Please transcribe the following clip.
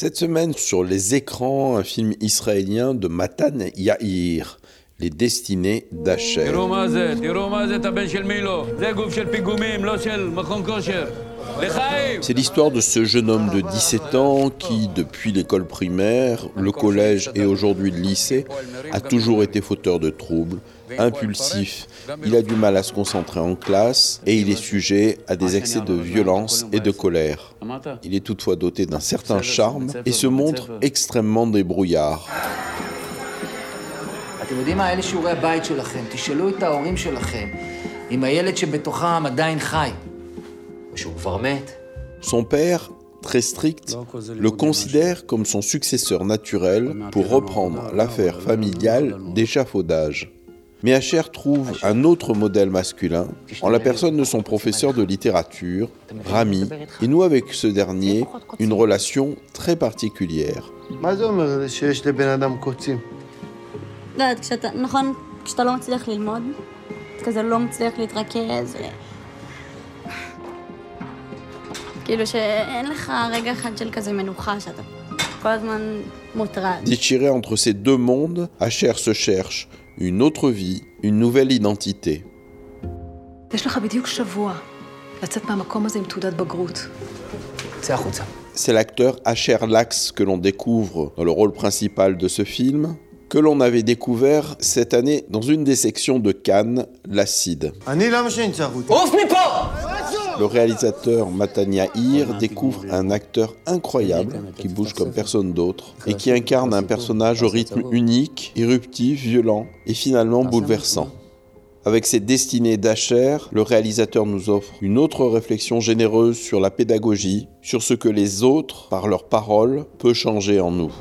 Cette semaine, sur les écrans, un film israélien de Matan Yair, Les Destinées. C'est l'histoire de ce jeune homme de 17 ans qui, depuis l'école primaire, le collège et aujourd'hui le lycée, a toujours été fauteur de troubles, impulsif, il a du mal à se concentrer en classe et il est sujet à des excès de violence et de colère. Il est toutefois doté d'un certain charme et se montre extrêmement débrouillard. Son père, très strict, le considère comme son successeur naturel pour reprendre l'affaire familiale d'échafaudage. Mais Asher trouve un autre modèle masculin en la personne de son professeur de littérature, Rami, et noue avec ce dernier une relation très particulière. Déchiré entre ces deux mondes, Asher se cherche une autre vie, une nouvelle identité. C'est l'acteur Asher Lax que l'on découvre dans le rôle principal de ce film, que l'on avait découvert cette année dans une des sections de Cannes, L'Acide. Le réalisateur Matania Ir découvre un acteur incroyable qui bouge comme personne d'autre et qui incarne un personnage au rythme unique, éruptif, violent et finalement bouleversant. Avec ses destinées d'Acher, le réalisateur nous offre une autre réflexion généreuse sur la pédagogie, sur ce que les autres, par leurs paroles, peut changer en nous.